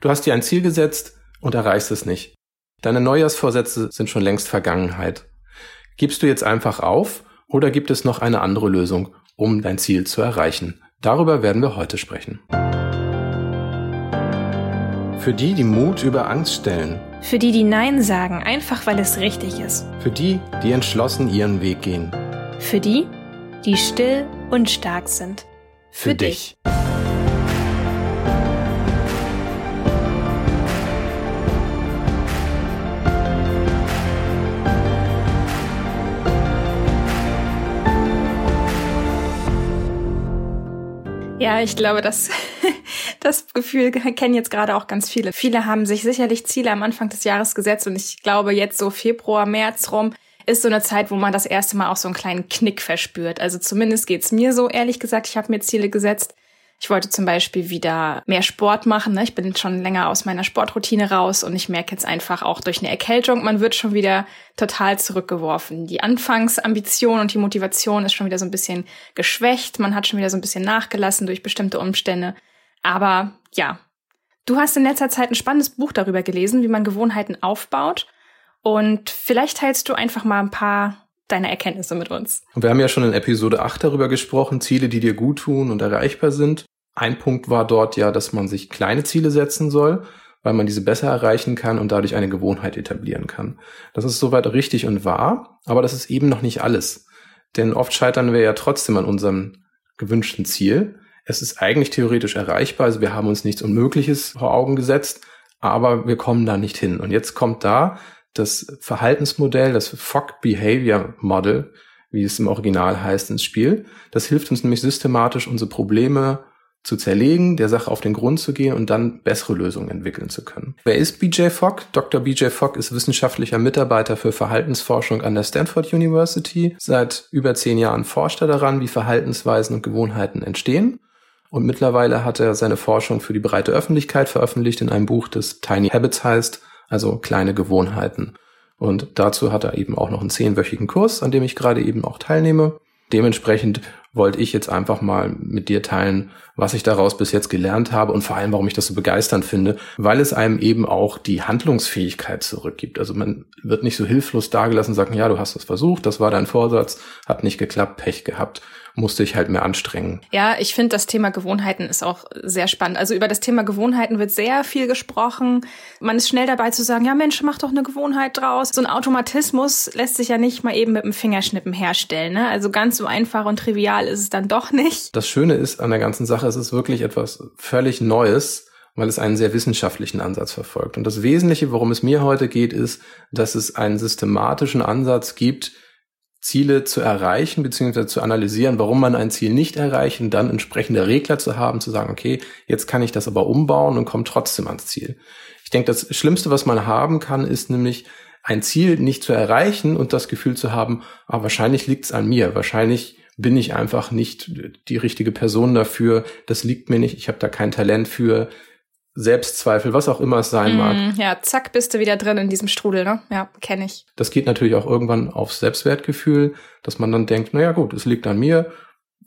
Du hast dir ein Ziel gesetzt und erreichst es nicht. Deine Neujahrsvorsätze sind schon längst Vergangenheit. Gibst du jetzt einfach auf oder gibt es noch eine andere Lösung, um dein Ziel zu erreichen? Darüber werden wir heute sprechen. Für die, die Mut über Angst stellen. Für die, die Nein sagen, einfach weil es richtig ist. Für die, die entschlossen ihren Weg gehen. Für die, die still und stark sind. Für, Für dich. dich. Ja, ich glaube, das, das Gefühl kennen jetzt gerade auch ganz viele. Viele haben sich sicherlich Ziele am Anfang des Jahres gesetzt und ich glaube, jetzt so Februar, März rum ist so eine Zeit, wo man das erste Mal auch so einen kleinen Knick verspürt. Also zumindest geht's mir so, ehrlich gesagt, ich habe mir Ziele gesetzt ich wollte zum Beispiel wieder mehr Sport machen. Ne? Ich bin schon länger aus meiner Sportroutine raus und ich merke jetzt einfach auch durch eine Erkältung, man wird schon wieder total zurückgeworfen. Die Anfangsambition und die Motivation ist schon wieder so ein bisschen geschwächt. Man hat schon wieder so ein bisschen nachgelassen durch bestimmte Umstände. Aber ja, du hast in letzter Zeit ein spannendes Buch darüber gelesen, wie man Gewohnheiten aufbaut. Und vielleicht teilst du einfach mal ein paar deine Erkenntnisse mit uns. Und wir haben ja schon in Episode 8 darüber gesprochen, Ziele, die dir gut tun und erreichbar sind. Ein Punkt war dort ja, dass man sich kleine Ziele setzen soll, weil man diese besser erreichen kann und dadurch eine Gewohnheit etablieren kann. Das ist soweit richtig und wahr, aber das ist eben noch nicht alles. Denn oft scheitern wir ja trotzdem an unserem gewünschten Ziel. Es ist eigentlich theoretisch erreichbar, also wir haben uns nichts Unmögliches vor Augen gesetzt, aber wir kommen da nicht hin. Und jetzt kommt da das Verhaltensmodell, das Fogg Behavior Model, wie es im Original heißt, ins Spiel. Das hilft uns nämlich systematisch, unsere Probleme zu zerlegen, der Sache auf den Grund zu gehen und dann bessere Lösungen entwickeln zu können. Wer ist BJ Fogg? Dr. BJ Fogg ist wissenschaftlicher Mitarbeiter für Verhaltensforschung an der Stanford University. Seit über zehn Jahren forscht er daran, wie Verhaltensweisen und Gewohnheiten entstehen. Und mittlerweile hat er seine Forschung für die breite Öffentlichkeit veröffentlicht in einem Buch, das Tiny Habits heißt also kleine Gewohnheiten. Und dazu hat er eben auch noch einen zehnwöchigen Kurs, an dem ich gerade eben auch teilnehme. Dementsprechend wollte ich jetzt einfach mal mit dir teilen, was ich daraus bis jetzt gelernt habe und vor allem, warum ich das so begeisternd finde, weil es einem eben auch die Handlungsfähigkeit zurückgibt. Also man wird nicht so hilflos dagelassen sagen, ja, du hast das versucht, das war dein Vorsatz, hat nicht geklappt, Pech gehabt, musste ich halt mehr anstrengen. Ja, ich finde das Thema Gewohnheiten ist auch sehr spannend. Also über das Thema Gewohnheiten wird sehr viel gesprochen. Man ist schnell dabei zu sagen, ja Mensch, mach doch eine Gewohnheit draus. So ein Automatismus lässt sich ja nicht mal eben mit dem Fingerschnippen herstellen. Ne? Also ganz so einfach und trivial ist es dann doch nicht. Das Schöne ist an der ganzen Sache, es ist wirklich etwas völlig Neues weil es einen sehr wissenschaftlichen Ansatz verfolgt. Und das Wesentliche, worum es mir heute geht, ist, dass es einen systematischen Ansatz gibt, Ziele zu erreichen, beziehungsweise zu analysieren, warum man ein Ziel nicht erreicht und dann entsprechende Regler zu haben, zu sagen, okay, jetzt kann ich das aber umbauen und komme trotzdem ans Ziel. Ich denke, das Schlimmste, was man haben kann, ist nämlich ein Ziel nicht zu erreichen und das Gefühl zu haben, ah, wahrscheinlich liegt es an mir, wahrscheinlich bin ich einfach nicht die richtige Person dafür, das liegt mir nicht, ich habe da kein Talent für, Selbstzweifel, was auch immer es sein mm, mag. Ja, zack, bist du wieder drin in diesem Strudel, ne? Ja, kenne ich. Das geht natürlich auch irgendwann aufs Selbstwertgefühl, dass man dann denkt, naja gut, es liegt an mir,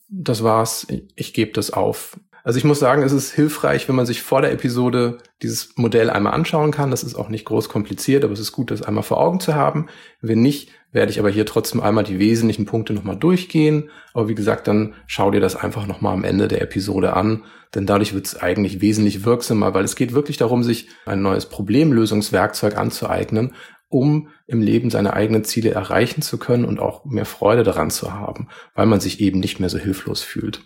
das war's, ich, ich gebe das auf. Also ich muss sagen, es ist hilfreich, wenn man sich vor der Episode dieses Modell einmal anschauen kann. Das ist auch nicht groß kompliziert, aber es ist gut, das einmal vor Augen zu haben. Wenn nicht, werde ich aber hier trotzdem einmal die wesentlichen Punkte nochmal durchgehen. Aber wie gesagt, dann schau dir das einfach nochmal am Ende der Episode an, denn dadurch wird es eigentlich wesentlich wirksamer, weil es geht wirklich darum, sich ein neues Problemlösungswerkzeug anzueignen, um im Leben seine eigenen Ziele erreichen zu können und auch mehr Freude daran zu haben, weil man sich eben nicht mehr so hilflos fühlt.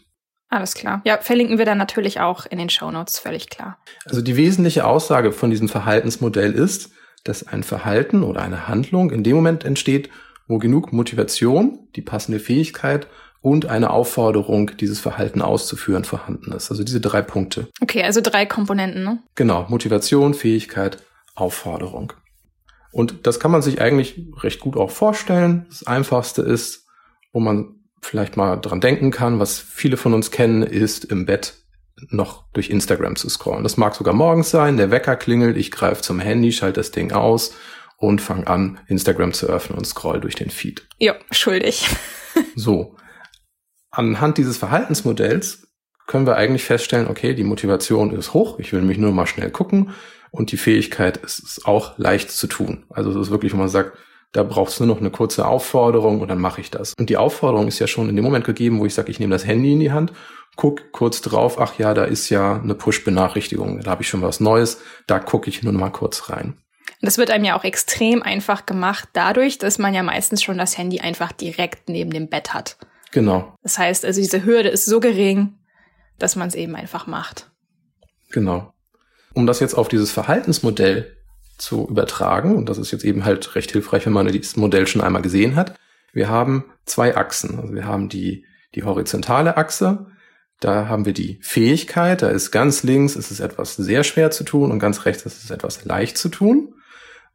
Alles klar. Ja, verlinken wir dann natürlich auch in den Show Notes, völlig klar. Also die wesentliche Aussage von diesem Verhaltensmodell ist, dass ein Verhalten oder eine Handlung in dem Moment entsteht, wo genug Motivation, die passende Fähigkeit und eine Aufforderung, dieses Verhalten auszuführen, vorhanden ist. Also diese drei Punkte. Okay, also drei Komponenten, ne? Genau, Motivation, Fähigkeit, Aufforderung. Und das kann man sich eigentlich recht gut auch vorstellen. Das Einfachste ist, wo man vielleicht mal dran denken kann, was viele von uns kennen, ist im Bett noch durch Instagram zu scrollen. Das mag sogar morgens sein, der Wecker klingelt, ich greife zum Handy, schalte das Ding aus und fange an, Instagram zu öffnen und scroll durch den Feed. Ja, schuldig. so. Anhand dieses Verhaltensmodells können wir eigentlich feststellen, okay, die Motivation ist hoch, ich will mich nur mal schnell gucken und die Fähigkeit ist, ist auch leicht zu tun. Also es ist wirklich, wo man sagt, da brauchst du nur noch eine kurze Aufforderung und dann mache ich das. Und die Aufforderung ist ja schon in dem Moment gegeben, wo ich sage, ich nehme das Handy in die Hand, guck kurz drauf, ach ja, da ist ja eine Push-Benachrichtigung, da habe ich schon was Neues, da gucke ich nur noch mal kurz rein. Das wird einem ja auch extrem einfach gemacht, dadurch, dass man ja meistens schon das Handy einfach direkt neben dem Bett hat. Genau. Das heißt, also diese Hürde ist so gering, dass man es eben einfach macht. Genau. Um das jetzt auf dieses Verhaltensmodell zu übertragen, und das ist jetzt eben halt recht hilfreich, wenn man dieses Modell schon einmal gesehen hat, wir haben zwei Achsen. Also wir haben die, die horizontale Achse, da haben wir die Fähigkeit, da ist ganz links ist es etwas sehr schwer zu tun und ganz rechts ist es etwas leicht zu tun.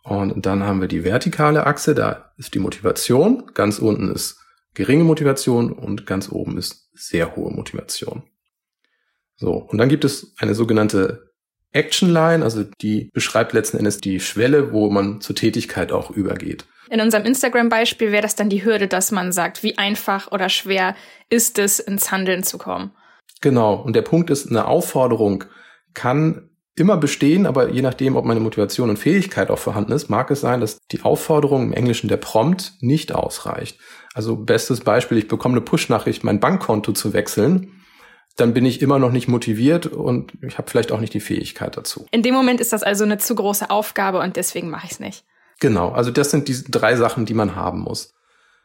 Und dann haben wir die vertikale Achse, da ist die Motivation, ganz unten ist geringe Motivation und ganz oben ist sehr hohe Motivation. So, und dann gibt es eine sogenannte Action Line, also die beschreibt letzten Endes die Schwelle, wo man zur Tätigkeit auch übergeht. In unserem Instagram-Beispiel wäre das dann die Hürde, dass man sagt, wie einfach oder schwer ist es, ins Handeln zu kommen. Genau. Und der Punkt ist, eine Aufforderung kann immer bestehen, aber je nachdem, ob meine Motivation und Fähigkeit auch vorhanden ist, mag es sein, dass die Aufforderung im Englischen der Prompt nicht ausreicht. Also bestes Beispiel, ich bekomme eine Push-Nachricht, mein Bankkonto zu wechseln dann bin ich immer noch nicht motiviert und ich habe vielleicht auch nicht die Fähigkeit dazu. In dem Moment ist das also eine zu große Aufgabe und deswegen mache ich es nicht. Genau, also das sind die drei Sachen, die man haben muss.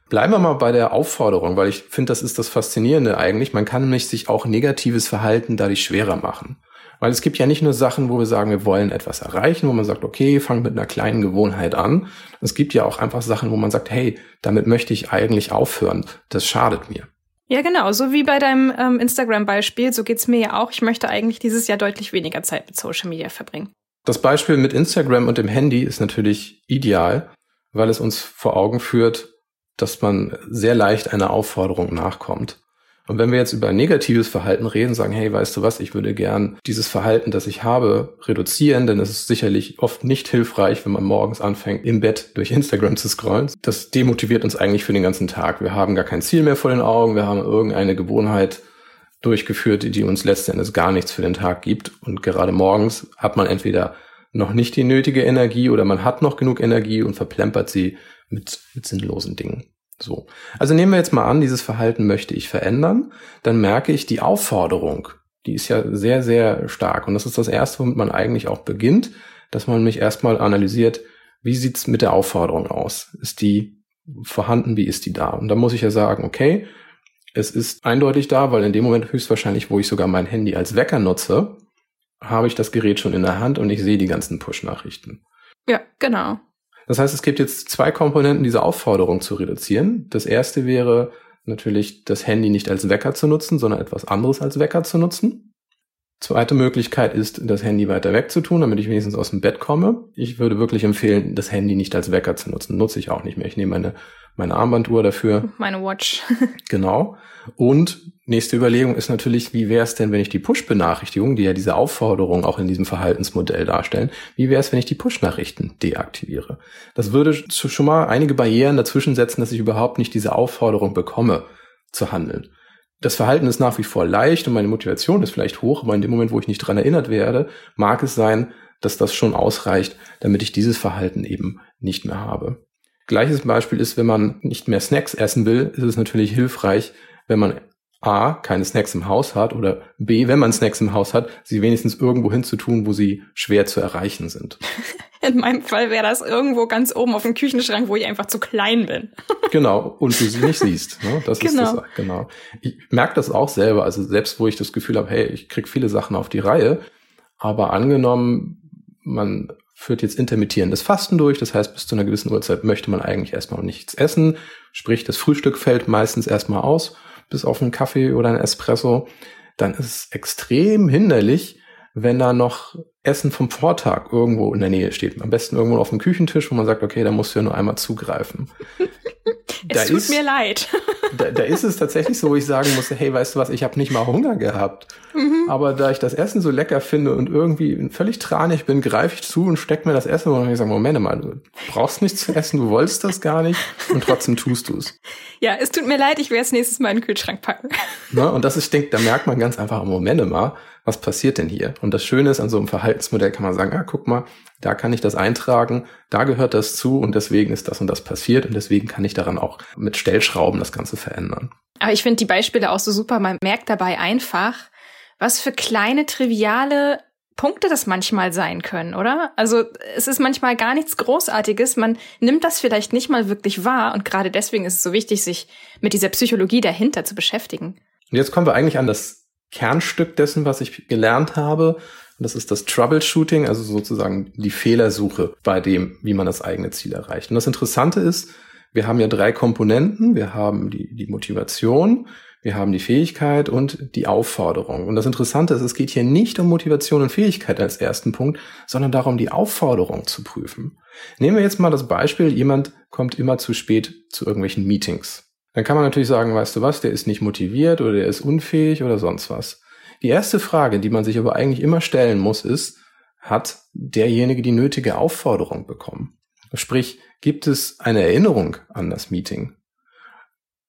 Bleiben wir mal bei der Aufforderung, weil ich finde, das ist das Faszinierende eigentlich. Man kann nämlich sich auch negatives Verhalten dadurch schwerer machen. Weil es gibt ja nicht nur Sachen, wo wir sagen, wir wollen etwas erreichen, wo man sagt, okay, fang mit einer kleinen Gewohnheit an. Es gibt ja auch einfach Sachen, wo man sagt, hey, damit möchte ich eigentlich aufhören. Das schadet mir. Ja, genau. So wie bei deinem ähm, Instagram-Beispiel, so geht's mir ja auch. Ich möchte eigentlich dieses Jahr deutlich weniger Zeit mit Social Media verbringen. Das Beispiel mit Instagram und dem Handy ist natürlich ideal, weil es uns vor Augen führt, dass man sehr leicht einer Aufforderung nachkommt. Und wenn wir jetzt über negatives Verhalten reden, sagen, hey, weißt du was, ich würde gern dieses Verhalten, das ich habe, reduzieren, denn es ist sicherlich oft nicht hilfreich, wenn man morgens anfängt, im Bett durch Instagram zu scrollen. Das demotiviert uns eigentlich für den ganzen Tag. Wir haben gar kein Ziel mehr vor den Augen, wir haben irgendeine Gewohnheit durchgeführt, die uns letztendlich gar nichts für den Tag gibt. Und gerade morgens hat man entweder noch nicht die nötige Energie oder man hat noch genug Energie und verplempert sie mit, mit sinnlosen Dingen. So. Also nehmen wir jetzt mal an, dieses Verhalten möchte ich verändern. Dann merke ich die Aufforderung, die ist ja sehr, sehr stark. Und das ist das erste, womit man eigentlich auch beginnt, dass man mich erstmal analysiert, wie sieht's mit der Aufforderung aus? Ist die vorhanden? Wie ist die da? Und da muss ich ja sagen, okay, es ist eindeutig da, weil in dem Moment höchstwahrscheinlich, wo ich sogar mein Handy als Wecker nutze, habe ich das Gerät schon in der Hand und ich sehe die ganzen Push-Nachrichten. Ja, genau. Das heißt, es gibt jetzt zwei Komponenten, diese Aufforderung zu reduzieren. Das erste wäre natürlich, das Handy nicht als Wecker zu nutzen, sondern etwas anderes als Wecker zu nutzen. Zweite Möglichkeit ist, das Handy weiter weg zu tun, damit ich wenigstens aus dem Bett komme. Ich würde wirklich empfehlen, das Handy nicht als Wecker zu nutzen. Nutze ich auch nicht mehr. Ich nehme meine, meine Armbanduhr dafür. Meine Watch. genau. Und nächste Überlegung ist natürlich, wie wäre es denn, wenn ich die Push-Benachrichtigungen, die ja diese Aufforderung auch in diesem Verhaltensmodell darstellen, wie wäre es, wenn ich die Push-Nachrichten deaktiviere? Das würde schon mal einige Barrieren dazwischen setzen, dass ich überhaupt nicht diese Aufforderung bekomme, zu handeln. Das Verhalten ist nach wie vor leicht und meine Motivation ist vielleicht hoch, aber in dem Moment, wo ich nicht dran erinnert werde, mag es sein, dass das schon ausreicht, damit ich dieses Verhalten eben nicht mehr habe. Gleiches Beispiel ist, wenn man nicht mehr Snacks essen will, ist es natürlich hilfreich, wenn man A, keine Snacks im Haus hat oder B, wenn man Snacks im Haus hat, sie wenigstens irgendwo hinzutun, wo sie schwer zu erreichen sind. In meinem Fall wäre das irgendwo ganz oben auf dem Küchenschrank, wo ich einfach zu klein bin. genau, und du sie nicht siehst. Ne? Das genau. ist das, genau. Ich merke das auch selber, also selbst wo ich das Gefühl habe, hey, ich krieg viele Sachen auf die Reihe, aber angenommen, man führt jetzt intermittierendes Fasten durch, das heißt, bis zu einer gewissen Uhrzeit möchte man eigentlich erstmal nichts essen, sprich, das Frühstück fällt meistens erstmal aus bis auf einen Kaffee oder einen Espresso, dann ist es extrem hinderlich, wenn da noch Essen vom Vortag irgendwo in der Nähe steht. Am besten irgendwo auf dem Küchentisch, wo man sagt, okay, da musst du ja nur einmal zugreifen. es tut ist, mir leid. Da, da, ist es tatsächlich so, wo ich sagen musste, hey, weißt du was, ich habe nicht mal Hunger gehabt. Mhm. Aber da ich das Essen so lecker finde und irgendwie völlig tranig bin, greife ich zu und steck mir das Essen und ich sage, Moment mal, du brauchst nichts zu essen, du wolltest das gar nicht und trotzdem tust du es. Ja, es tut mir leid, ich werde es nächstes Mal in den Kühlschrank packen. Ne? Und das ist, ich denke, da merkt man ganz einfach, Moment mal, was passiert denn hier? Und das Schöne ist, an so einem Verhaltensmodell kann man sagen, ah, guck mal, da kann ich das eintragen, da gehört das zu und deswegen ist das und das passiert und deswegen kann ich daran auch mit Stellschrauben das Ganze verändern. Aber ich finde die Beispiele auch so super. Man merkt dabei einfach, was für kleine, triviale Punkte das manchmal sein können, oder? Also es ist manchmal gar nichts Großartiges. Man nimmt das vielleicht nicht mal wirklich wahr und gerade deswegen ist es so wichtig, sich mit dieser Psychologie dahinter zu beschäftigen. Und jetzt kommen wir eigentlich an das Kernstück dessen, was ich gelernt habe. Das ist das Troubleshooting, also sozusagen die Fehlersuche bei dem, wie man das eigene Ziel erreicht. Und das Interessante ist, wir haben ja drei Komponenten. Wir haben die, die Motivation, wir haben die Fähigkeit und die Aufforderung. Und das Interessante ist, es geht hier nicht um Motivation und Fähigkeit als ersten Punkt, sondern darum, die Aufforderung zu prüfen. Nehmen wir jetzt mal das Beispiel, jemand kommt immer zu spät zu irgendwelchen Meetings. Dann kann man natürlich sagen, weißt du was, der ist nicht motiviert oder der ist unfähig oder sonst was. Die erste Frage, die man sich aber eigentlich immer stellen muss, ist, hat derjenige die nötige Aufforderung bekommen? Sprich, gibt es eine Erinnerung an das Meeting?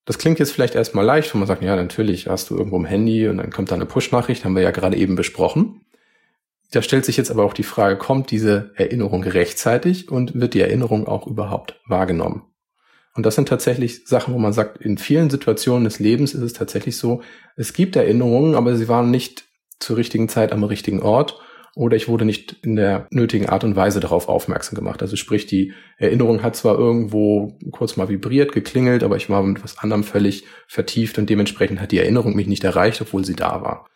Das klingt jetzt vielleicht erstmal leicht, wenn man sagt, ja, natürlich hast du irgendwo im Handy und dann kommt da eine Push-Nachricht, haben wir ja gerade eben besprochen. Da stellt sich jetzt aber auch die Frage, kommt diese Erinnerung rechtzeitig und wird die Erinnerung auch überhaupt wahrgenommen? Und das sind tatsächlich Sachen, wo man sagt, in vielen Situationen des Lebens ist es tatsächlich so, es gibt Erinnerungen, aber sie waren nicht zur richtigen Zeit am richtigen Ort oder ich wurde nicht in der nötigen Art und Weise darauf aufmerksam gemacht. Also sprich, die Erinnerung hat zwar irgendwo kurz mal vibriert, geklingelt, aber ich war mit was anderem völlig vertieft und dementsprechend hat die Erinnerung mich nicht erreicht, obwohl sie da war.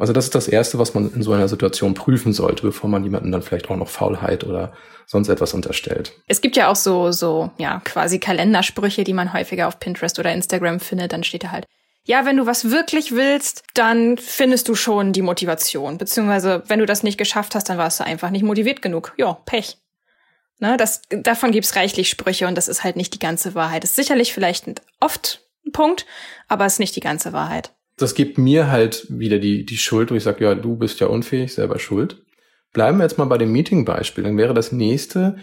Also das ist das Erste, was man in so einer Situation prüfen sollte, bevor man jemanden dann vielleicht auch noch Faulheit oder sonst etwas unterstellt. Es gibt ja auch so, so, ja, quasi Kalendersprüche, die man häufiger auf Pinterest oder Instagram findet. Dann steht da halt, ja, wenn du was wirklich willst, dann findest du schon die Motivation. Beziehungsweise, wenn du das nicht geschafft hast, dann warst du einfach nicht motiviert genug. Ja, Pech. Ne, das, davon gibt's reichlich Sprüche und das ist halt nicht die ganze Wahrheit. Das ist sicherlich vielleicht oft ein Punkt, aber es ist nicht die ganze Wahrheit das gibt mir halt wieder die, die Schuld, wo ich sage, ja, du bist ja unfähig, selber schuld. Bleiben wir jetzt mal bei dem Meeting-Beispiel. Dann wäre das nächste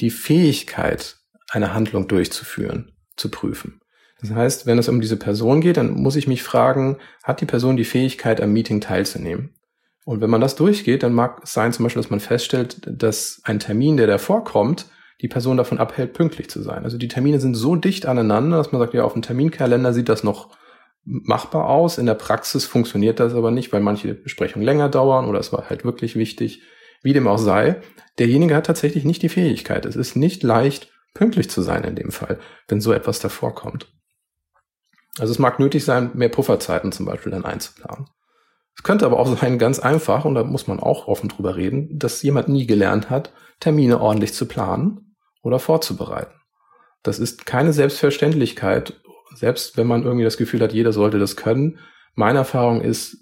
die Fähigkeit, eine Handlung durchzuführen, zu prüfen. Das heißt, wenn es um diese Person geht, dann muss ich mich fragen, hat die Person die Fähigkeit, am Meeting teilzunehmen? Und wenn man das durchgeht, dann mag es sein zum Beispiel, dass man feststellt, dass ein Termin, der davor kommt, die Person davon abhält, pünktlich zu sein. Also die Termine sind so dicht aneinander, dass man sagt, ja, auf dem Terminkalender sieht das noch machbar aus. In der Praxis funktioniert das aber nicht, weil manche Besprechungen länger dauern oder es war halt wirklich wichtig. Wie dem auch sei, derjenige hat tatsächlich nicht die Fähigkeit. Es ist nicht leicht, pünktlich zu sein in dem Fall, wenn so etwas davor kommt. Also es mag nötig sein, mehr Pufferzeiten zum Beispiel dann einzuplanen. Es könnte aber auch sein, ganz einfach, und da muss man auch offen drüber reden, dass jemand nie gelernt hat, Termine ordentlich zu planen oder vorzubereiten. Das ist keine Selbstverständlichkeit selbst wenn man irgendwie das Gefühl hat, jeder sollte das können, meine Erfahrung ist,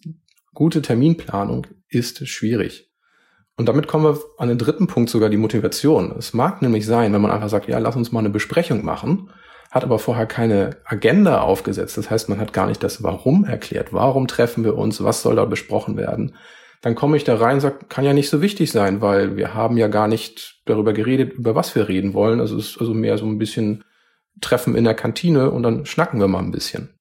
gute Terminplanung ist schwierig. Und damit kommen wir an den dritten Punkt sogar die Motivation. Es mag nämlich sein, wenn man einfach sagt, ja, lass uns mal eine Besprechung machen, hat aber vorher keine Agenda aufgesetzt. Das heißt, man hat gar nicht das Warum erklärt. Warum treffen wir uns? Was soll da besprochen werden? Dann komme ich da rein und sage, kann ja nicht so wichtig sein, weil wir haben ja gar nicht darüber geredet, über was wir reden wollen. Also es ist also mehr so ein bisschen Treffen in der Kantine und dann schnacken wir mal ein bisschen.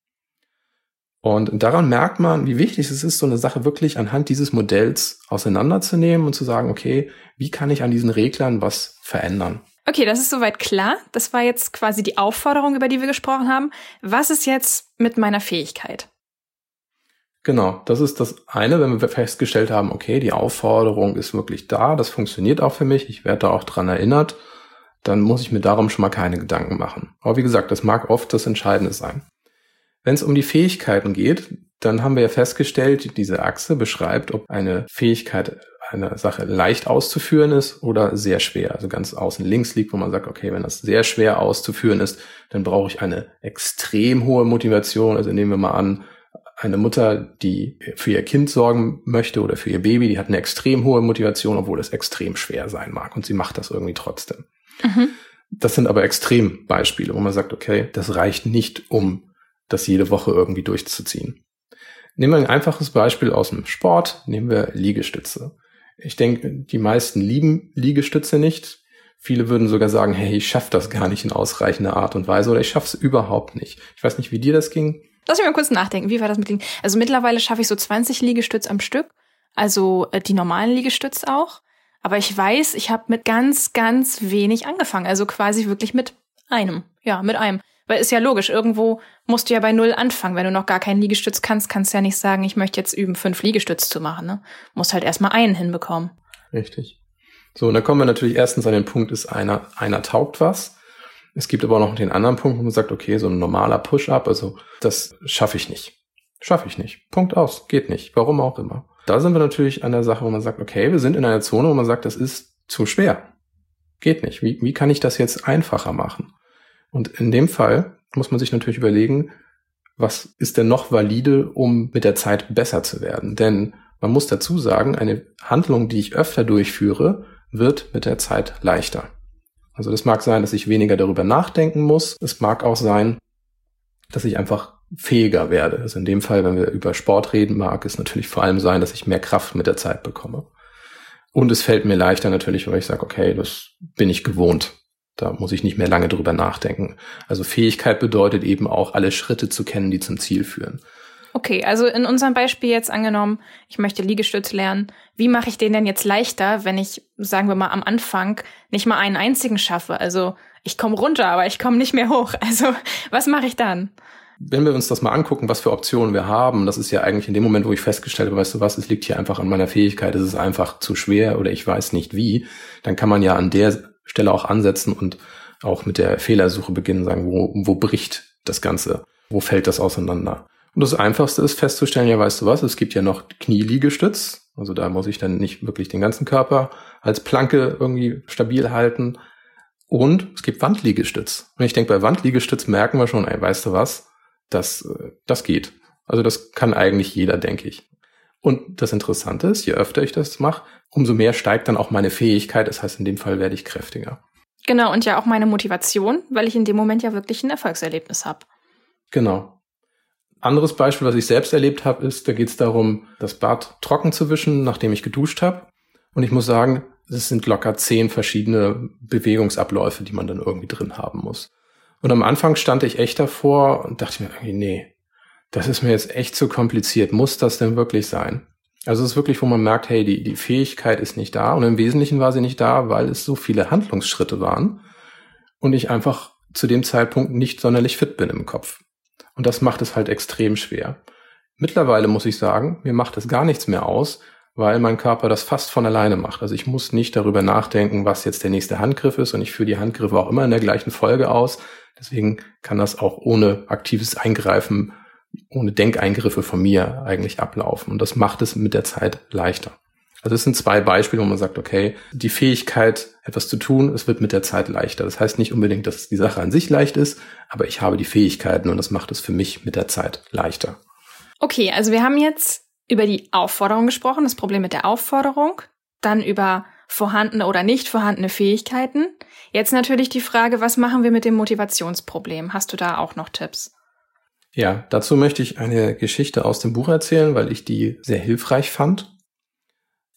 Und daran merkt man, wie wichtig es ist, so eine Sache wirklich anhand dieses Modells auseinanderzunehmen und zu sagen, okay, wie kann ich an diesen Reglern was verändern? Okay, das ist soweit klar. Das war jetzt quasi die Aufforderung, über die wir gesprochen haben. Was ist jetzt mit meiner Fähigkeit? Genau, das ist das eine, wenn wir festgestellt haben, okay, die Aufforderung ist wirklich da, das funktioniert auch für mich, ich werde da auch dran erinnert dann muss ich mir darum schon mal keine Gedanken machen. Aber wie gesagt, das mag oft das Entscheidende sein. Wenn es um die Fähigkeiten geht, dann haben wir ja festgestellt, diese Achse beschreibt, ob eine Fähigkeit eine Sache leicht auszuführen ist oder sehr schwer. Also ganz außen links liegt, wo man sagt, okay, wenn das sehr schwer auszuführen ist, dann brauche ich eine extrem hohe Motivation. Also nehmen wir mal an, eine Mutter, die für ihr Kind sorgen möchte oder für ihr Baby, die hat eine extrem hohe Motivation, obwohl es extrem schwer sein mag und sie macht das irgendwie trotzdem. Mhm. Das sind aber Extrembeispiele, wo man sagt, okay, das reicht nicht, um das jede Woche irgendwie durchzuziehen. Nehmen wir ein einfaches Beispiel aus dem Sport, nehmen wir Liegestütze. Ich denke, die meisten lieben Liegestütze nicht. Viele würden sogar sagen, hey, ich schaffe das gar nicht in ausreichender Art und Weise oder ich schaffe es überhaupt nicht. Ich weiß nicht, wie dir das ging. Lass mich mal kurz nachdenken. Wie war das mit den? Also mittlerweile schaffe ich so 20 Liegestütz am Stück. Also äh, die normalen Liegestütz auch. Aber ich weiß, ich habe mit ganz, ganz wenig angefangen. Also quasi wirklich mit einem. Ja, mit einem. Weil ist ja logisch, irgendwo musst du ja bei Null anfangen. Wenn du noch gar keinen Liegestütz kannst, kannst du ja nicht sagen, ich möchte jetzt üben, fünf Liegestütz zu machen. Ne? Musst halt erstmal einen hinbekommen. Richtig. So, und dann kommen wir natürlich erstens an den Punkt, ist einer, einer taugt was. Es gibt aber auch noch den anderen Punkt, wo man sagt, okay, so ein normaler Push-up, also das schaffe ich nicht. Schaffe ich nicht. Punkt aus. Geht nicht. Warum auch immer. Da sind wir natürlich an der Sache, wo man sagt, okay, wir sind in einer Zone, wo man sagt, das ist zu schwer. Geht nicht. Wie, wie kann ich das jetzt einfacher machen? Und in dem Fall muss man sich natürlich überlegen, was ist denn noch valide, um mit der Zeit besser zu werden? Denn man muss dazu sagen, eine Handlung, die ich öfter durchführe, wird mit der Zeit leichter. Also das mag sein, dass ich weniger darüber nachdenken muss. Es mag auch sein, dass ich einfach fähiger werde. Also in dem Fall, wenn wir über Sport reden, mag es natürlich vor allem sein, dass ich mehr Kraft mit der Zeit bekomme. Und es fällt mir leichter natürlich, weil ich sage, okay, das bin ich gewohnt. Da muss ich nicht mehr lange drüber nachdenken. Also Fähigkeit bedeutet eben auch, alle Schritte zu kennen, die zum Ziel führen. Okay, also in unserem Beispiel jetzt angenommen, ich möchte Liegestütz lernen. Wie mache ich den denn jetzt leichter, wenn ich, sagen wir mal, am Anfang nicht mal einen einzigen schaffe? Also ich komme runter, aber ich komme nicht mehr hoch. Also was mache ich dann? Wenn wir uns das mal angucken, was für Optionen wir haben, das ist ja eigentlich in dem Moment, wo ich festgestellt habe, weißt du was, es liegt hier einfach an meiner Fähigkeit, es ist einfach zu schwer oder ich weiß nicht wie, dann kann man ja an der Stelle auch ansetzen und auch mit der Fehlersuche beginnen, sagen, wo, wo bricht das Ganze? Wo fällt das auseinander? Und das Einfachste ist festzustellen, ja, weißt du was, es gibt ja noch Knieliegestütz. Also da muss ich dann nicht wirklich den ganzen Körper als Planke irgendwie stabil halten. Und es gibt Wandliegestütz. Und ich denke, bei Wandliegestütz merken wir schon, ey, weißt du was, das, das geht. Also das kann eigentlich jeder, denke ich. Und das Interessante ist, je öfter ich das mache, umso mehr steigt dann auch meine Fähigkeit. Das heißt, in dem Fall werde ich kräftiger. Genau, und ja auch meine Motivation, weil ich in dem Moment ja wirklich ein Erfolgserlebnis habe. Genau. Anderes Beispiel, was ich selbst erlebt habe, ist, da geht es darum, das Bad trocken zu wischen, nachdem ich geduscht habe. Und ich muss sagen, es sind locker zehn verschiedene Bewegungsabläufe, die man dann irgendwie drin haben muss. Und am Anfang stand ich echt davor und dachte mir nee, das ist mir jetzt echt zu kompliziert. Muss das denn wirklich sein? Also es ist wirklich, wo man merkt, hey, die, die Fähigkeit ist nicht da. Und im Wesentlichen war sie nicht da, weil es so viele Handlungsschritte waren und ich einfach zu dem Zeitpunkt nicht sonderlich fit bin im Kopf. Und das macht es halt extrem schwer. Mittlerweile muss ich sagen, mir macht es gar nichts mehr aus, weil mein Körper das fast von alleine macht. Also ich muss nicht darüber nachdenken, was jetzt der nächste Handgriff ist und ich führe die Handgriffe auch immer in der gleichen Folge aus. Deswegen kann das auch ohne aktives Eingreifen, ohne Denkeingriffe von mir eigentlich ablaufen. Und das macht es mit der Zeit leichter. Also es sind zwei Beispiele, wo man sagt, okay, die Fähigkeit, etwas zu tun, es wird mit der Zeit leichter. Das heißt nicht unbedingt, dass die Sache an sich leicht ist, aber ich habe die Fähigkeiten und das macht es für mich mit der Zeit leichter. Okay, also wir haben jetzt über die Aufforderung gesprochen, das Problem mit der Aufforderung, dann über vorhandene oder nicht vorhandene Fähigkeiten. Jetzt natürlich die Frage, was machen wir mit dem Motivationsproblem? Hast du da auch noch Tipps? Ja, dazu möchte ich eine Geschichte aus dem Buch erzählen, weil ich die sehr hilfreich fand.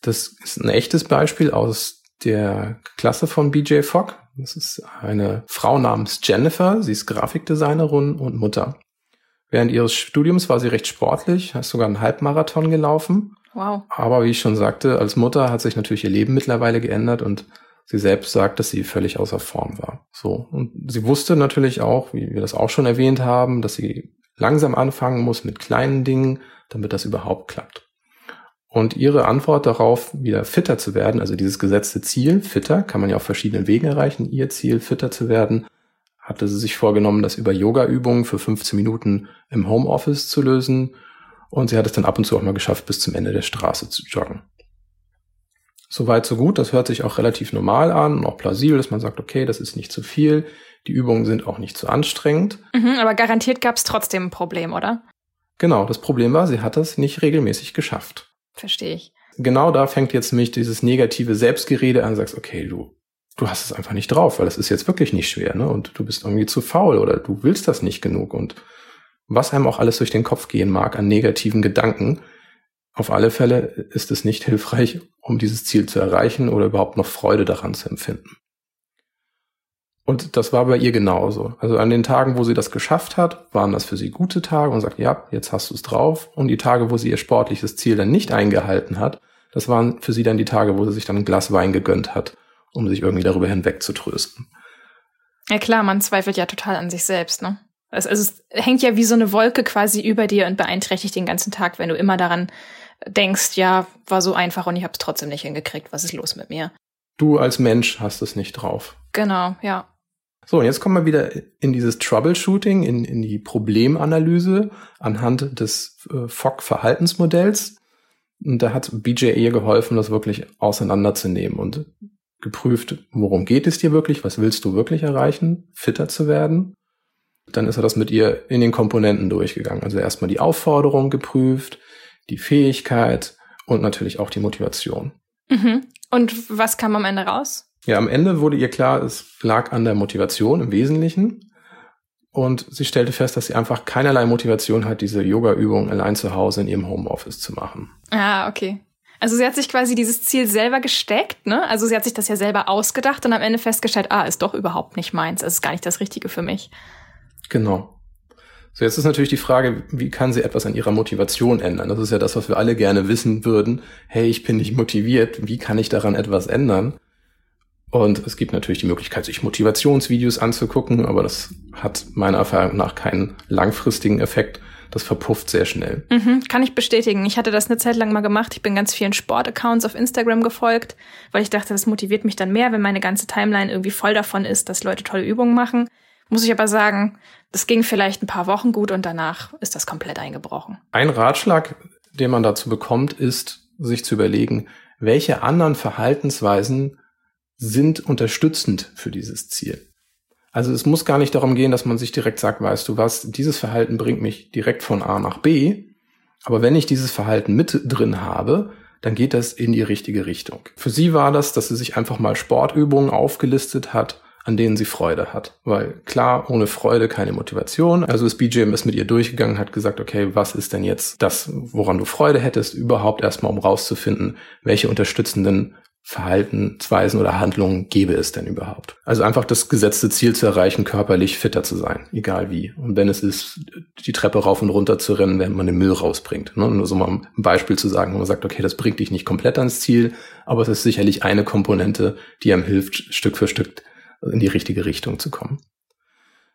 Das ist ein echtes Beispiel aus der Klasse von BJ Fogg. Das ist eine Frau namens Jennifer. Sie ist Grafikdesignerin und Mutter. Während ihres Studiums war sie recht sportlich, hat sogar einen Halbmarathon gelaufen. Wow. Aber wie ich schon sagte, als Mutter hat sich natürlich ihr Leben mittlerweile geändert und sie selbst sagt, dass sie völlig außer Form war. So. Und sie wusste natürlich auch, wie wir das auch schon erwähnt haben, dass sie langsam anfangen muss mit kleinen Dingen, damit das überhaupt klappt. Und ihre Antwort darauf, wieder fitter zu werden, also dieses gesetzte Ziel, fitter, kann man ja auf verschiedenen Wegen erreichen, ihr Ziel, fitter zu werden, hatte sie sich vorgenommen, das über Yoga-Übungen für 15 Minuten im Homeoffice zu lösen. Und sie hat es dann ab und zu auch mal geschafft, bis zum Ende der Straße zu joggen. Soweit, so gut. Das hört sich auch relativ normal an und auch plausibel, dass man sagt, okay, das ist nicht zu viel. Die Übungen sind auch nicht zu anstrengend. Mhm, aber garantiert gab es trotzdem ein Problem, oder? Genau, das Problem war, sie hat das nicht regelmäßig geschafft. Verstehe ich. Genau da fängt jetzt nämlich dieses negative Selbstgerede an, sagst, okay, du, du hast es einfach nicht drauf, weil es ist jetzt wirklich nicht schwer, ne? Und du bist irgendwie zu faul oder du willst das nicht genug und was einem auch alles durch den Kopf gehen mag an negativen Gedanken, auf alle Fälle ist es nicht hilfreich, um dieses Ziel zu erreichen oder überhaupt noch Freude daran zu empfinden. Und das war bei ihr genauso. Also an den Tagen, wo sie das geschafft hat, waren das für sie gute Tage und sagt, ja, jetzt hast du es drauf. Und die Tage, wo sie ihr sportliches Ziel dann nicht eingehalten hat, das waren für sie dann die Tage, wo sie sich dann ein Glas Wein gegönnt hat, um sich irgendwie darüber hinweg zu trösten. Ja klar, man zweifelt ja total an sich selbst, ne? Also, also es hängt ja wie so eine Wolke quasi über dir und beeinträchtigt den ganzen Tag, wenn du immer daran denkst, ja, war so einfach und ich habe es trotzdem nicht hingekriegt. Was ist los mit mir? Du als Mensch hast es nicht drauf. Genau, ja. So, und jetzt kommen wir wieder in dieses Troubleshooting, in, in die Problemanalyse anhand des äh, Fogg-Verhaltensmodells. Und da hat BJ ihr geholfen, das wirklich auseinanderzunehmen und geprüft, worum geht es dir wirklich, was willst du wirklich erreichen, fitter zu werden. Dann ist er das mit ihr in den Komponenten durchgegangen. Also erstmal die Aufforderung geprüft, die Fähigkeit und natürlich auch die Motivation. Mhm. Und was kam am Ende raus? Ja, am Ende wurde ihr klar, es lag an der Motivation im Wesentlichen. Und sie stellte fest, dass sie einfach keinerlei Motivation hat, diese Yoga-Übung allein zu Hause in ihrem Homeoffice zu machen. Ah, okay. Also sie hat sich quasi dieses Ziel selber gesteckt, ne? Also sie hat sich das ja selber ausgedacht und am Ende festgestellt, ah, ist doch überhaupt nicht meins, es ist gar nicht das Richtige für mich. Genau. So, jetzt ist natürlich die Frage, wie kann sie etwas an ihrer Motivation ändern? Das ist ja das, was wir alle gerne wissen würden. Hey, ich bin nicht motiviert, wie kann ich daran etwas ändern? Und es gibt natürlich die Möglichkeit, sich Motivationsvideos anzugucken, aber das hat meiner Erfahrung nach keinen langfristigen Effekt. Das verpufft sehr schnell. Mhm, kann ich bestätigen. Ich hatte das eine Zeit lang mal gemacht. Ich bin ganz vielen Sportaccounts auf Instagram gefolgt, weil ich dachte, das motiviert mich dann mehr, wenn meine ganze Timeline irgendwie voll davon ist, dass Leute tolle Übungen machen. Muss ich aber sagen, das ging vielleicht ein paar Wochen gut und danach ist das komplett eingebrochen. Ein Ratschlag, den man dazu bekommt, ist, sich zu überlegen, welche anderen Verhaltensweisen sind unterstützend für dieses Ziel. Also es muss gar nicht darum gehen, dass man sich direkt sagt, weißt du was, dieses Verhalten bringt mich direkt von A nach B. Aber wenn ich dieses Verhalten mit drin habe, dann geht das in die richtige Richtung. Für sie war das, dass sie sich einfach mal Sportübungen aufgelistet hat, an denen sie Freude hat. Weil klar, ohne Freude keine Motivation. Also ist BJM ist mit ihr durchgegangen, hat gesagt, okay, was ist denn jetzt das, woran du Freude hättest, überhaupt erstmal, um rauszufinden, welche unterstützenden Verhaltensweisen oder Handlungen gäbe es denn überhaupt? Also einfach das gesetzte Ziel zu erreichen, körperlich fitter zu sein, egal wie. Und wenn es ist, die Treppe rauf und runter zu rennen, während man den Müll rausbringt. Ne? Nur so mal ein Beispiel zu sagen, wo man sagt, okay, das bringt dich nicht komplett ans Ziel, aber es ist sicherlich eine Komponente, die einem hilft, Stück für Stück in die richtige Richtung zu kommen.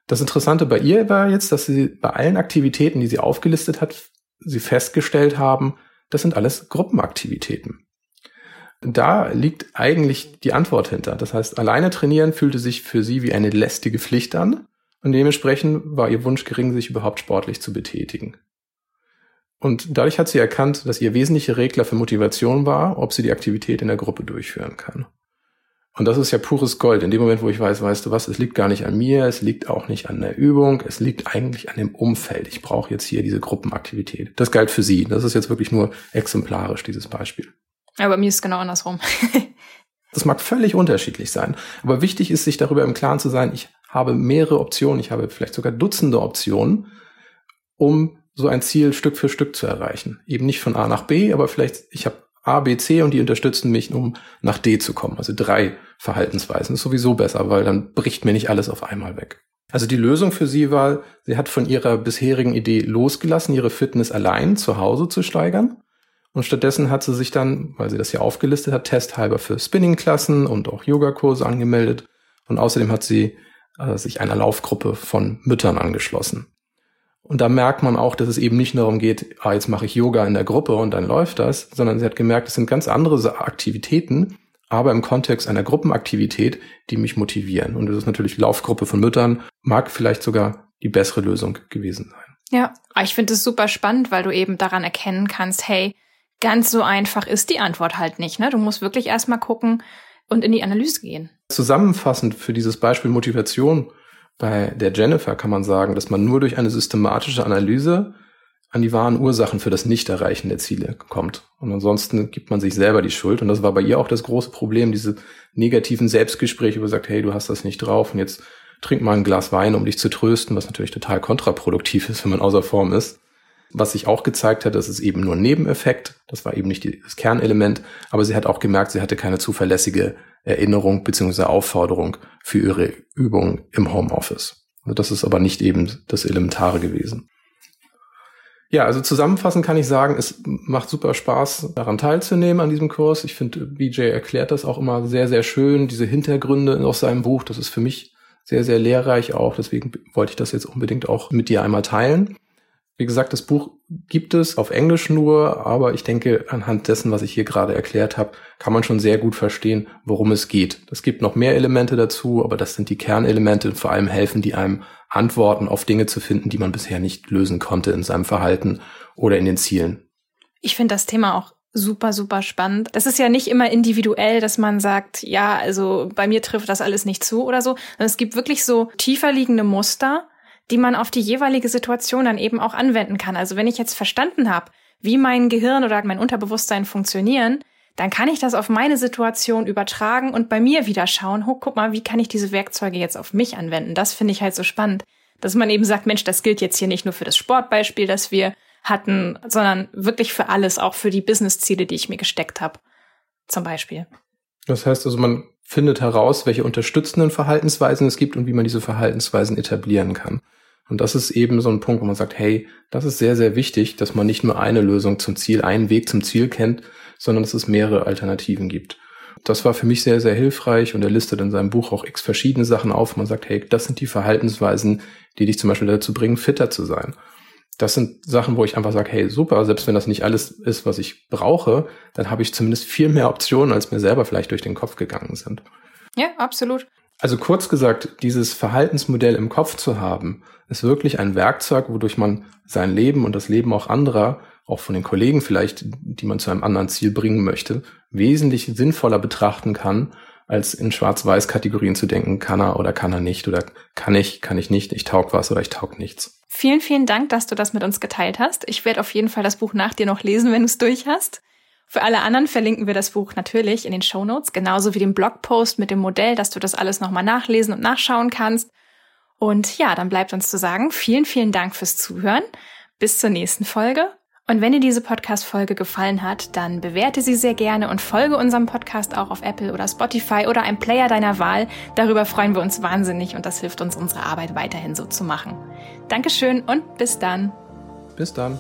Das Interessante bei ihr war jetzt, dass sie bei allen Aktivitäten, die sie aufgelistet hat, sie festgestellt haben, das sind alles Gruppenaktivitäten. Da liegt eigentlich die Antwort hinter. Das heißt, alleine trainieren fühlte sich für sie wie eine lästige Pflicht an und dementsprechend war ihr Wunsch gering, sich überhaupt sportlich zu betätigen. Und dadurch hat sie erkannt, dass ihr wesentlicher Regler für Motivation war, ob sie die Aktivität in der Gruppe durchführen kann. Und das ist ja pures Gold. In dem Moment, wo ich weiß, weißt du was, es liegt gar nicht an mir, es liegt auch nicht an der Übung, es liegt eigentlich an dem Umfeld. Ich brauche jetzt hier diese Gruppenaktivität. Das galt für sie. Das ist jetzt wirklich nur exemplarisch, dieses Beispiel. Aber mir ist es genau andersrum. das mag völlig unterschiedlich sein. Aber wichtig ist, sich darüber im Klaren zu sein, ich habe mehrere Optionen, ich habe vielleicht sogar Dutzende Optionen, um so ein Ziel Stück für Stück zu erreichen. Eben nicht von A nach B, aber vielleicht, ich habe A, B, C und die unterstützen mich, um nach D zu kommen. Also drei Verhaltensweisen ist sowieso besser, weil dann bricht mir nicht alles auf einmal weg. Also die Lösung für sie war, sie hat von ihrer bisherigen Idee losgelassen, ihre Fitness allein zu Hause zu steigern und stattdessen hat sie sich dann, weil sie das ja aufgelistet hat, testhalber für Spinning-Klassen und auch Yogakurse angemeldet. Und außerdem hat sie äh, sich einer Laufgruppe von Müttern angeschlossen. Und da merkt man auch, dass es eben nicht darum geht, ah, jetzt mache ich Yoga in der Gruppe und dann läuft das, sondern sie hat gemerkt, es sind ganz andere Aktivitäten, aber im Kontext einer Gruppenaktivität, die mich motivieren. Und das ist natürlich Laufgruppe von Müttern, mag vielleicht sogar die bessere Lösung gewesen sein. Ja, ich finde es super spannend, weil du eben daran erkennen kannst, hey, ganz so einfach ist die Antwort halt nicht. Ne? Du musst wirklich erstmal gucken und in die Analyse gehen. Zusammenfassend für dieses Beispiel Motivation bei der Jennifer kann man sagen, dass man nur durch eine systematische Analyse an die wahren Ursachen für das Nichterreichen der Ziele kommt. Und ansonsten gibt man sich selber die Schuld. Und das war bei ihr auch das große Problem, diese negativen Selbstgespräche, wo sie sagt, hey, du hast das nicht drauf und jetzt trink mal ein Glas Wein, um dich zu trösten, was natürlich total kontraproduktiv ist, wenn man außer Form ist. Was sich auch gezeigt hat, das ist eben nur ein Nebeneffekt. Das war eben nicht das Kernelement. Aber sie hat auch gemerkt, sie hatte keine zuverlässige Erinnerung bzw. Aufforderung für ihre Übung im Homeoffice. Also das ist aber nicht eben das Elementare gewesen. Ja, also zusammenfassend kann ich sagen, es macht super Spaß, daran teilzunehmen an diesem Kurs. Ich finde, BJ erklärt das auch immer sehr, sehr schön, diese Hintergründe aus seinem Buch. Das ist für mich sehr, sehr lehrreich auch. Deswegen wollte ich das jetzt unbedingt auch mit dir einmal teilen. Wie gesagt, das Buch gibt es auf Englisch nur, aber ich denke, anhand dessen, was ich hier gerade erklärt habe, kann man schon sehr gut verstehen, worum es geht. Es gibt noch mehr Elemente dazu, aber das sind die Kernelemente und vor allem helfen die einem, Antworten auf Dinge zu finden, die man bisher nicht lösen konnte in seinem Verhalten oder in den Zielen. Ich finde das Thema auch super, super spannend. Das ist ja nicht immer individuell, dass man sagt, ja, also bei mir trifft das alles nicht zu oder so. Es gibt wirklich so tiefer liegende Muster, die man auf die jeweilige Situation dann eben auch anwenden kann. Also wenn ich jetzt verstanden habe, wie mein Gehirn oder mein Unterbewusstsein funktionieren, dann kann ich das auf meine Situation übertragen und bei mir wieder schauen, oh, guck mal, wie kann ich diese Werkzeuge jetzt auf mich anwenden? Das finde ich halt so spannend, dass man eben sagt, Mensch, das gilt jetzt hier nicht nur für das Sportbeispiel, das wir hatten, sondern wirklich für alles, auch für die Businessziele, die ich mir gesteckt habe, zum Beispiel. Das heißt also, man findet heraus, welche unterstützenden Verhaltensweisen es gibt und wie man diese Verhaltensweisen etablieren kann. Und das ist eben so ein Punkt, wo man sagt, hey, das ist sehr, sehr wichtig, dass man nicht nur eine Lösung zum Ziel, einen Weg zum Ziel kennt, sondern dass es mehrere Alternativen gibt. Das war für mich sehr, sehr hilfreich und er listet in seinem Buch auch x verschiedene Sachen auf. Man sagt, hey, das sind die Verhaltensweisen, die dich zum Beispiel dazu bringen, fitter zu sein. Das sind Sachen, wo ich einfach sage, hey, super, selbst wenn das nicht alles ist, was ich brauche, dann habe ich zumindest viel mehr Optionen, als mir selber vielleicht durch den Kopf gegangen sind. Ja, absolut. Also kurz gesagt, dieses Verhaltensmodell im Kopf zu haben, ist wirklich ein Werkzeug, wodurch man sein Leben und das Leben auch anderer, auch von den Kollegen vielleicht, die man zu einem anderen Ziel bringen möchte, wesentlich sinnvoller betrachten kann, als in Schwarz-Weiß-Kategorien zu denken, kann er oder kann er nicht oder kann ich, kann ich nicht, ich taug was oder ich taug nichts. Vielen, vielen Dank, dass du das mit uns geteilt hast. Ich werde auf jeden Fall das Buch nach dir noch lesen, wenn du es durch hast. Für alle anderen verlinken wir das Buch natürlich in den Show Notes, genauso wie den Blogpost mit dem Modell, dass du das alles nochmal nachlesen und nachschauen kannst. Und ja, dann bleibt uns zu sagen, vielen, vielen Dank fürs Zuhören. Bis zur nächsten Folge. Und wenn dir diese Podcast-Folge gefallen hat, dann bewerte sie sehr gerne und folge unserem Podcast auch auf Apple oder Spotify oder einem Player deiner Wahl. Darüber freuen wir uns wahnsinnig und das hilft uns, unsere Arbeit weiterhin so zu machen. Dankeschön und bis dann. Bis dann.